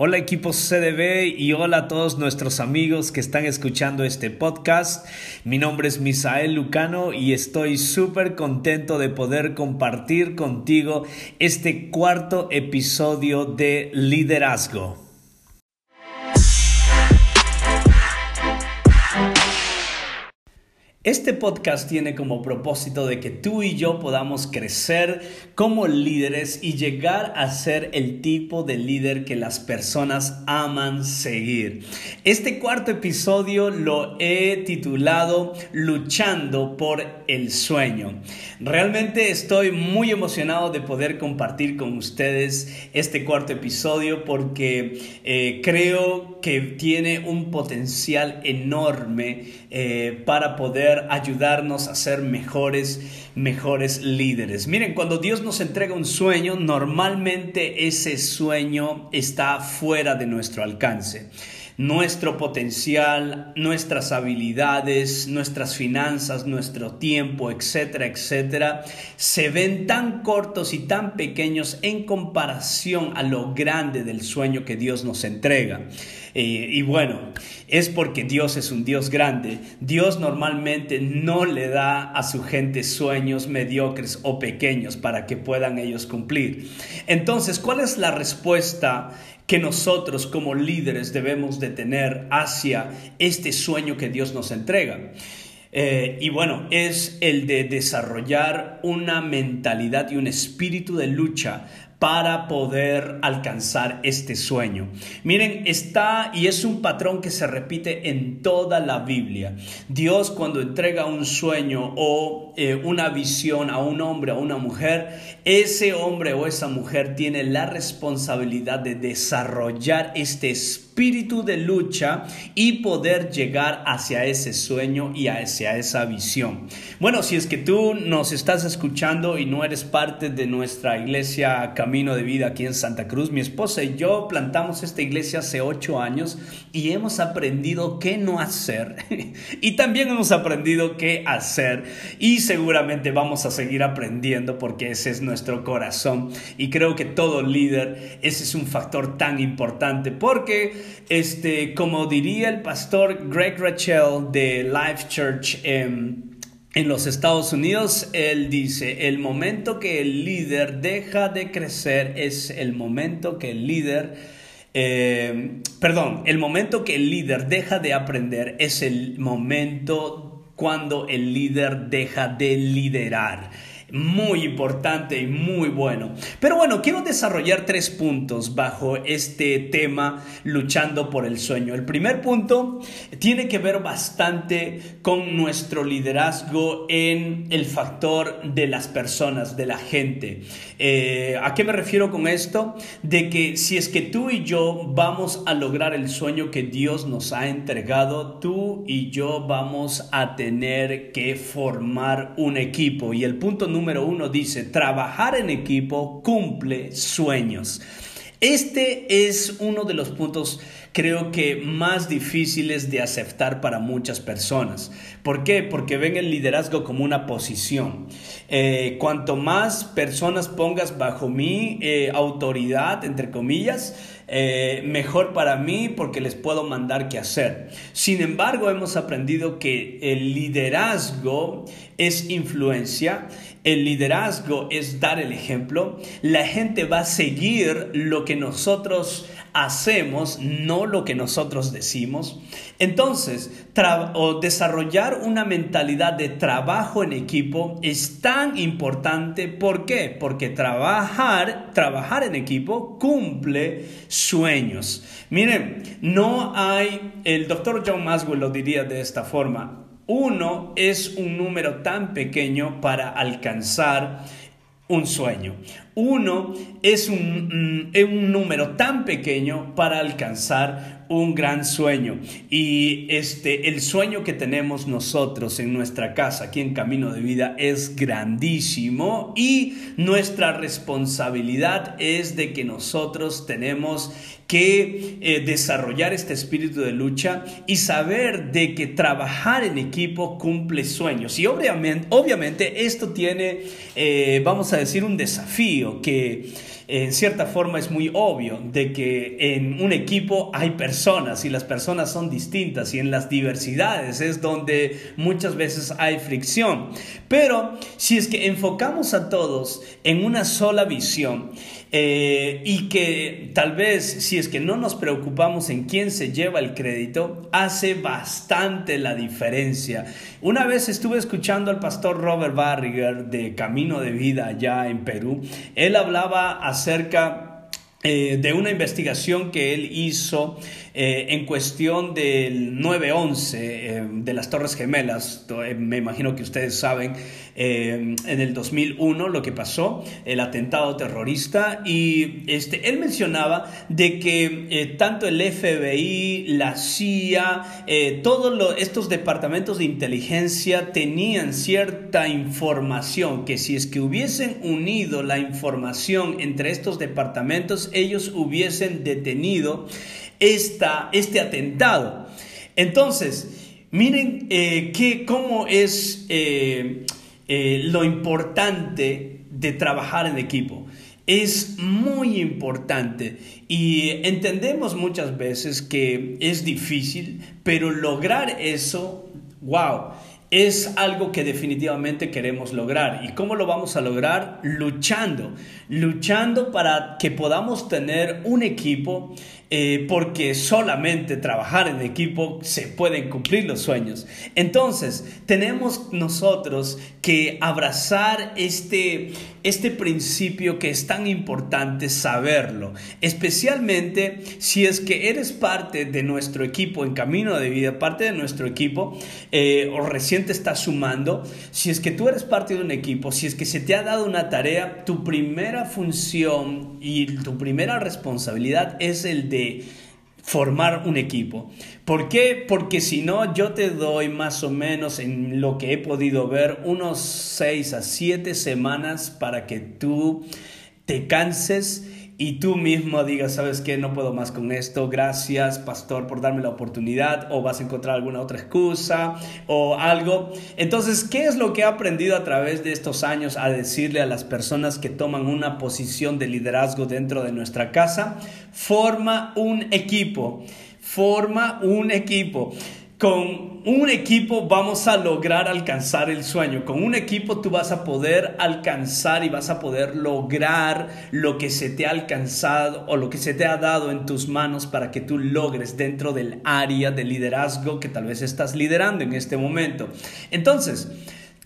Hola equipo CDB y hola a todos nuestros amigos que están escuchando este podcast. Mi nombre es Misael Lucano y estoy súper contento de poder compartir contigo este cuarto episodio de Liderazgo. Este podcast tiene como propósito de que tú y yo podamos crecer como líderes y llegar a ser el tipo de líder que las personas aman seguir. Este cuarto episodio lo he titulado Luchando por el sueño. Realmente estoy muy emocionado de poder compartir con ustedes este cuarto episodio porque eh, creo que tiene un potencial enorme eh, para poder ayudarnos a ser mejores, mejores líderes. Miren, cuando Dios nos entrega un sueño, normalmente ese sueño está fuera de nuestro alcance nuestro potencial, nuestras habilidades, nuestras finanzas, nuestro tiempo, etcétera, etcétera, se ven tan cortos y tan pequeños en comparación a lo grande del sueño que Dios nos entrega. Eh, y bueno, es porque Dios es un Dios grande. Dios normalmente no le da a su gente sueños mediocres o pequeños para que puedan ellos cumplir. Entonces, ¿cuál es la respuesta que nosotros como líderes debemos de tener hacia este sueño que Dios nos entrega. Eh, y bueno, es el de desarrollar una mentalidad y un espíritu de lucha para poder alcanzar este sueño. Miren, está y es un patrón que se repite en toda la Biblia. Dios cuando entrega un sueño o eh, una visión a un hombre, a una mujer, ese hombre o esa mujer tiene la responsabilidad de desarrollar este espíritu espíritu de lucha y poder llegar hacia ese sueño y hacia esa visión. Bueno, si es que tú nos estás escuchando y no eres parte de nuestra iglesia Camino de Vida aquí en Santa Cruz, mi esposa y yo plantamos esta iglesia hace ocho años y hemos aprendido qué no hacer y también hemos aprendido qué hacer y seguramente vamos a seguir aprendiendo porque ese es nuestro corazón y creo que todo líder ese es un factor tan importante porque este, como diría el pastor Greg Rachel de Life Church en, los Estados Unidos, él dice, el momento que el líder deja de crecer es el momento que el líder, eh, perdón, el momento que el líder deja de aprender es el momento cuando el líder deja de liderar muy importante y muy bueno. Pero bueno, quiero desarrollar tres puntos bajo este tema luchando por el sueño. El primer punto tiene que ver bastante con nuestro liderazgo en el factor de las personas, de la gente. Eh, ¿A qué me refiero con esto? De que si es que tú y yo vamos a lograr el sueño que Dios nos ha entregado, tú y yo vamos a tener que formar un equipo. Y el punto número uno dice, trabajar en equipo cumple sueños. Este es uno de los puntos creo que más difíciles de aceptar para muchas personas. ¿Por qué? Porque ven el liderazgo como una posición. Eh, cuanto más personas pongas bajo mi eh, autoridad, entre comillas, eh, mejor para mí porque les puedo mandar qué hacer. Sin embargo, hemos aprendido que el liderazgo es influencia, el liderazgo es dar el ejemplo, la gente va a seguir lo que nosotros hacemos, no lo que nosotros decimos. Entonces, desarrollar una mentalidad de trabajo en equipo es tan importante. ¿Por qué? Porque trabajar, trabajar en equipo cumple sueños. Miren, no hay, el doctor John Maswell lo diría de esta forma, uno es un número tan pequeño para alcanzar un sueño. Uno es un, mm, un, número tan pequeño para alcanzar un gran sueño. Y este el sueño que tenemos nosotros en nuestra casa aquí en Camino de Vida es grandísimo y nuestra responsabilidad es de que nosotros tenemos que eh, desarrollar este espíritu de lucha y saber de que trabajar en equipo cumple sueños. Y obviamente obviamente esto tiene eh, vamos a decir un desafío que en cierta forma es muy obvio de que en un equipo hay personas y las personas son distintas y en las diversidades es donde muchas veces hay fricción. Pero si es que enfocamos a todos en una sola visión, eh, y que tal vez si es que no nos preocupamos en quién se lleva el crédito, hace bastante la diferencia. Una vez estuve escuchando al pastor Robert Barriger de Camino de Vida allá en Perú. Él hablaba acerca eh, de una investigación que él hizo eh, en cuestión del 9-11 eh, de las Torres Gemelas, me imagino que ustedes saben, en el 2001 lo que pasó, el atentado terrorista, y este, él mencionaba de que tanto el FBI, la CIA, todos estos departamentos de inteligencia tenían cierta información, que si es que hubiesen unido la información entre estos departamentos, ellos hubiesen detenido esta, este atentado. Entonces, miren eh, cómo es eh, eh, lo importante de trabajar en equipo. Es muy importante y entendemos muchas veces que es difícil, pero lograr eso, wow, es algo que definitivamente queremos lograr. ¿Y cómo lo vamos a lograr? Luchando, luchando para que podamos tener un equipo eh, porque solamente trabajar en equipo se pueden cumplir los sueños. Entonces, tenemos nosotros que abrazar este, este principio que es tan importante saberlo, especialmente si es que eres parte de nuestro equipo en camino de vida, parte de nuestro equipo, eh, o recién te estás sumando, si es que tú eres parte de un equipo, si es que se te ha dado una tarea, tu primera función y tu primera responsabilidad es el de formar un equipo. ¿Por qué? Porque si no, yo te doy más o menos en lo que he podido ver unos 6 a 7 semanas para que tú te canses y tú mismo digas, sabes qué, no puedo más con esto, gracias pastor por darme la oportunidad, o vas a encontrar alguna otra excusa o algo. Entonces, ¿qué es lo que he aprendido a través de estos años a decirle a las personas que toman una posición de liderazgo dentro de nuestra casa? Forma un equipo, forma un equipo. Con un equipo vamos a lograr alcanzar el sueño. Con un equipo tú vas a poder alcanzar y vas a poder lograr lo que se te ha alcanzado o lo que se te ha dado en tus manos para que tú logres dentro del área de liderazgo que tal vez estás liderando en este momento. Entonces,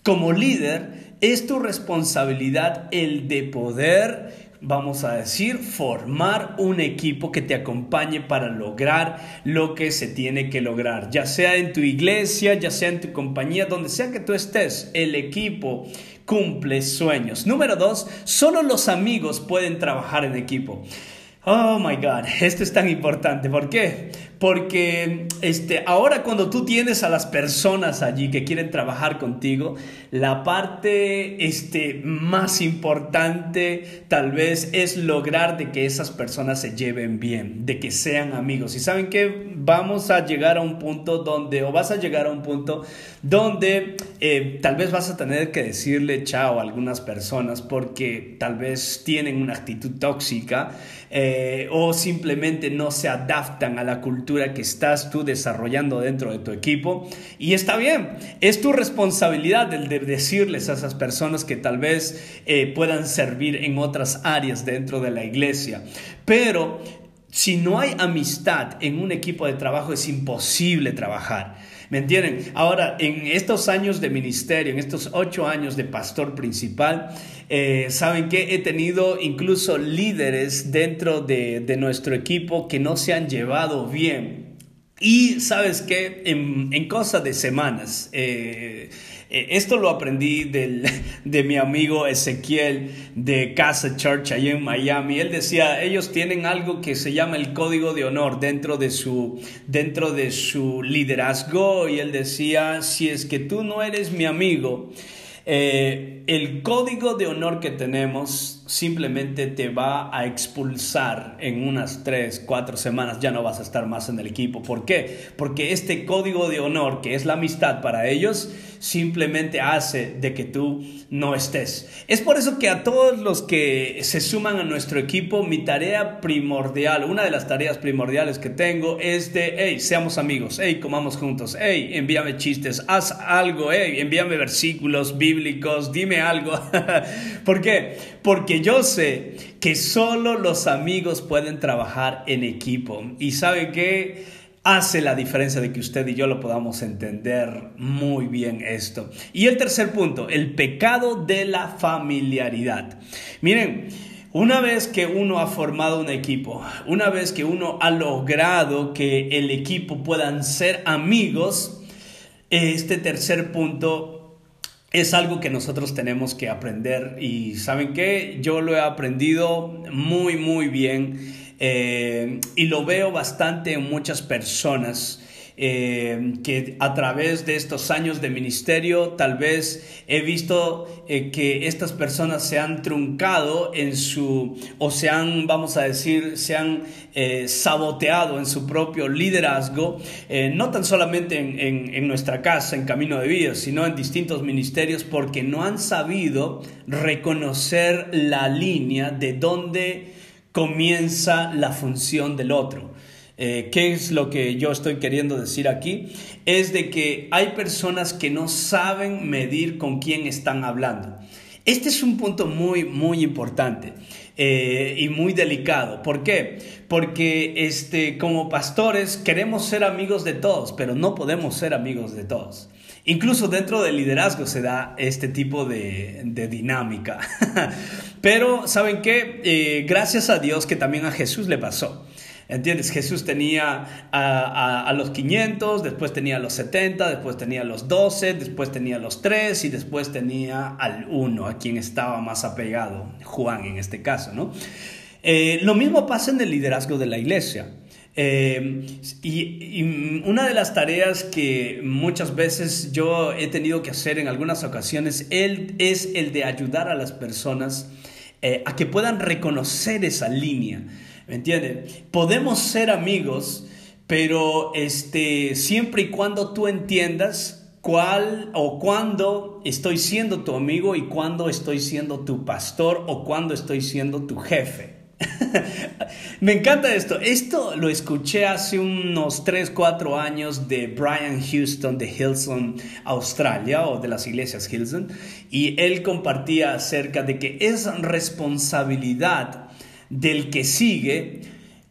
como líder, es tu responsabilidad el de poder vamos a decir, formar un equipo que te acompañe para lograr lo que se tiene que lograr, ya sea en tu iglesia, ya sea en tu compañía, donde sea que tú estés, el equipo cumple sueños. Número dos, solo los amigos pueden trabajar en equipo. Oh my God, esto es tan importante. ¿Por qué? Porque este, ahora cuando tú tienes a las personas allí que quieren trabajar contigo, la parte este, más importante tal vez es lograr de que esas personas se lleven bien, de que sean amigos. Y saben que vamos a llegar a un punto donde, o vas a llegar a un punto donde eh, tal vez vas a tener que decirle chao a algunas personas porque tal vez tienen una actitud tóxica eh, o simplemente no se adaptan a la que estás tú desarrollando dentro de tu equipo. Y está bien, es tu responsabilidad el de decirles a esas personas que tal vez eh, puedan servir en otras áreas dentro de la iglesia. Pero si no hay amistad en un equipo de trabajo es imposible trabajar. ¿Me entienden? Ahora, en estos años de ministerio, en estos ocho años de pastor principal, eh, saben que he tenido incluso líderes dentro de, nuestro equipo que no se han llevado bien. Y sabes que en, en cosa de semanas, eh, eh, esto lo aprendí de mi amigo Ezequiel de Casa Church allá en Miami. Él decía, ellos tienen algo que se llama el código de honor dentro de su, dentro de su liderazgo. Y él decía, si es que tú no eres mi amigo, eh, el código de honor que tenemos simplemente te va a expulsar en unas 3, 4 semanas, ya no vas a estar más en el equipo. ¿Por qué? Porque este código de honor, que es la amistad para ellos, simplemente hace de que tú no estés. Es por eso que a todos los que se suman a nuestro equipo, mi tarea primordial, una de las tareas primordiales que tengo es de, hey, seamos amigos, hey, comamos juntos, hey, envíame chistes, haz algo, hey, envíame versículos bíblicos, dime algo. ¿Por qué? Porque yo sé que solo los amigos pueden trabajar en equipo. Y sabe qué? Hace la diferencia de que usted y yo lo podamos entender muy bien esto. Y el tercer punto, el pecado de la familiaridad. Miren, una vez que uno ha formado un equipo, una vez que uno ha logrado que el equipo puedan ser amigos, este tercer punto es algo que nosotros tenemos que aprender y saben qué, yo lo he aprendido muy, muy bien eh, y lo veo bastante en muchas personas. Eh, que a través de estos años de ministerio tal vez he visto eh, que estas personas se han truncado en su, o se han, vamos a decir, se han saboteado en su propio liderazgo, no tan solamente en, en nuestra casa, en Camino de Vida, sino en distintos ministerios, porque no han sabido reconocer la línea de dónde comienza la función del otro. Eh, ¿Qué es lo que yo estoy queriendo decir aquí? Es de que hay personas que no saben medir con quién están hablando. Este es un punto muy, muy importante eh, y muy delicado. ¿Por qué? Porque este, como pastores queremos ser amigos de todos, pero no podemos ser amigos de todos. Incluso dentro del liderazgo se da este tipo de, dinámica. Pero, ¿saben qué? Eh, gracias a Dios que también a Jesús le pasó. ¿Entiendes? Jesús tenía a, los 500, después tenía a los 70, después tenía a los 12, después tenía a los 3 y después tenía al 1, a quien estaba más apegado, Juan en este caso, ¿no? Eh, lo mismo pasa en el liderazgo de la iglesia. Eh, y, una de las tareas que muchas veces yo he tenido que hacer en algunas ocasiones él, es el de ayudar a las personas eh, a que puedan reconocer esa línea. ¿Me entiende? Podemos ser amigos, pero este, siempre y cuando tú entiendas cuál o cuándo estoy siendo tu amigo y cuándo estoy siendo tu pastor o cuándo estoy siendo tu jefe. Me encanta esto. Esto lo escuché hace unos 3, 4 años de Brian Houston de Hilson, Australia, o de las iglesias Hilson, y él compartía acerca de que es responsabilidad del que sigue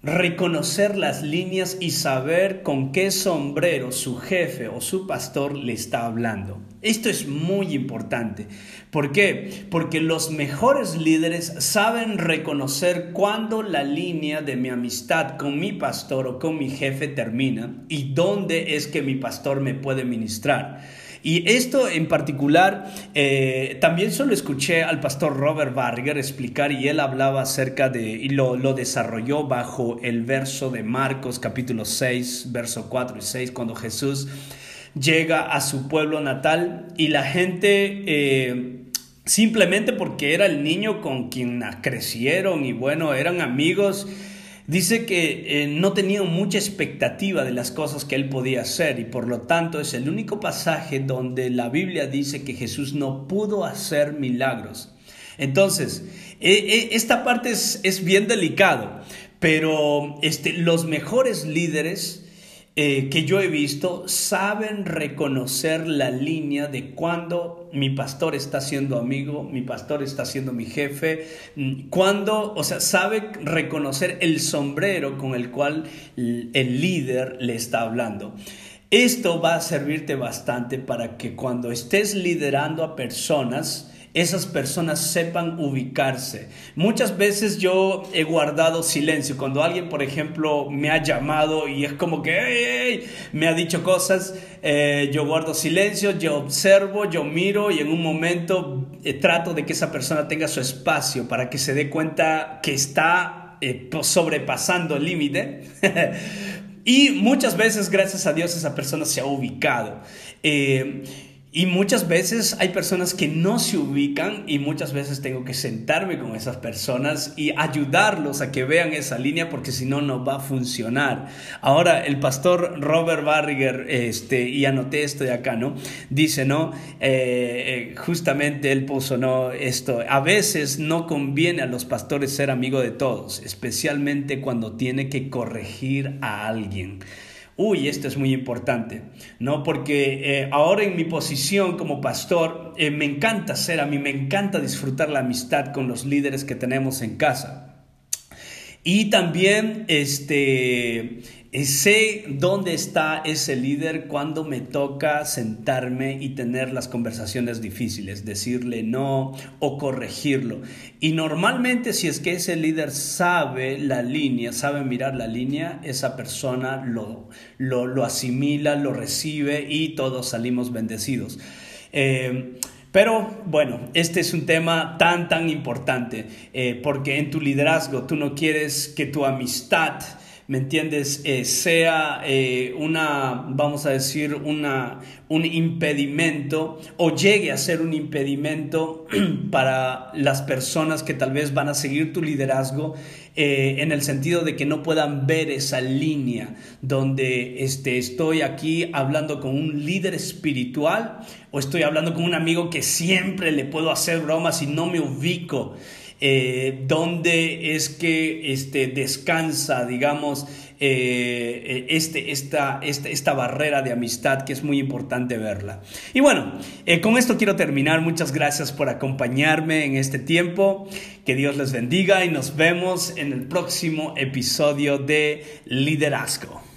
reconocer las líneas y saber con qué sombrero su jefe o su pastor le está hablando. Esto es muy importante. ¿Por qué? Porque los mejores líderes saben reconocer cuándo la línea de mi amistad con mi pastor o con mi jefe termina y dónde es que mi pastor me puede ministrar. Y esto en particular, eh, también solo escuché al pastor Robert Barger explicar y él hablaba acerca de, y lo, lo desarrolló bajo el verso de Marcos capítulo 6, verso 4 y 6, cuando Jesús llega a su pueblo natal y la gente... Eh, simplemente porque era el niño con quien crecieron y bueno, eran amigos, Dice que eh, no tenía mucha expectativa de las cosas que él podía hacer y por lo tanto es el único pasaje donde la Biblia dice que Jesús no pudo hacer milagros. Entonces, e, e, esta parte es, es bien delicado, pero este, los mejores líderes eh, que yo he visto saben reconocer la línea de cuando mi pastor está siendo amigo, mi pastor está siendo mi jefe, mm, cuando, o sea, sabe reconocer el sombrero con el cual el líder le está hablando. Esto va a servirte bastante para que cuando estés liderando a personas, esas personas sepan ubicarse. Muchas veces yo he guardado silencio. Cuando alguien, por ejemplo, me ha llamado y es como que me ha dicho cosas, eh, yo guardo silencio, yo observo, yo miro y en un momento eh, trato de que esa persona tenga su espacio para que se dé cuenta que está eh, sobrepasando el límite. y muchas veces, gracias a Dios, esa persona se ha ubicado. Y muchas veces hay personas que no se ubican y muchas veces tengo que sentarme con esas personas y ayudarlos a que vean esa línea porque si no, no va a funcionar. Ahora, el pastor Robert Barriger, este, y anoté esto de acá, ¿no? Dice, ¿no? Eh, eh, justamente él puso, ¿no? Esto, a veces no conviene a los pastores ser amigo de todos, especialmente cuando tiene que corregir a alguien uy, esto es muy importante, ¿no? Porque eh, ahora en mi posición como pastor, eh, me encanta ser, a mí me encanta disfrutar la amistad con los líderes que tenemos en casa. Y también, este, sé dónde está ese líder cuando me toca sentarme y tener las conversaciones difíciles, decirle no o corregirlo. Y normalmente si es que ese líder sabe la línea, sabe mirar la línea, esa persona lo, lo, asimila, lo recibe y todos salimos bendecidos. Eh, pero bueno, este es un tema tan, tan importante, eh, porque en tu liderazgo tú no quieres que tu amistad ¿me entiendes? Eh, sea eh, una, vamos a decir, una, un impedimento o llegue a ser un impedimento para las personas que tal vez van a seguir tu liderazgo eh, en el sentido de que no puedan ver esa línea donde este, estoy aquí hablando con un líder espiritual o estoy hablando con un amigo que siempre le puedo hacer bromas y no me ubico eh, dónde es que este, descansa, digamos, eh, este, esta, esta, barrera de amistad que es muy importante verla. Y bueno, eh, con esto quiero terminar. Muchas gracias por acompañarme en este tiempo. Que Dios les bendiga y nos vemos en el próximo episodio de Liderazgo.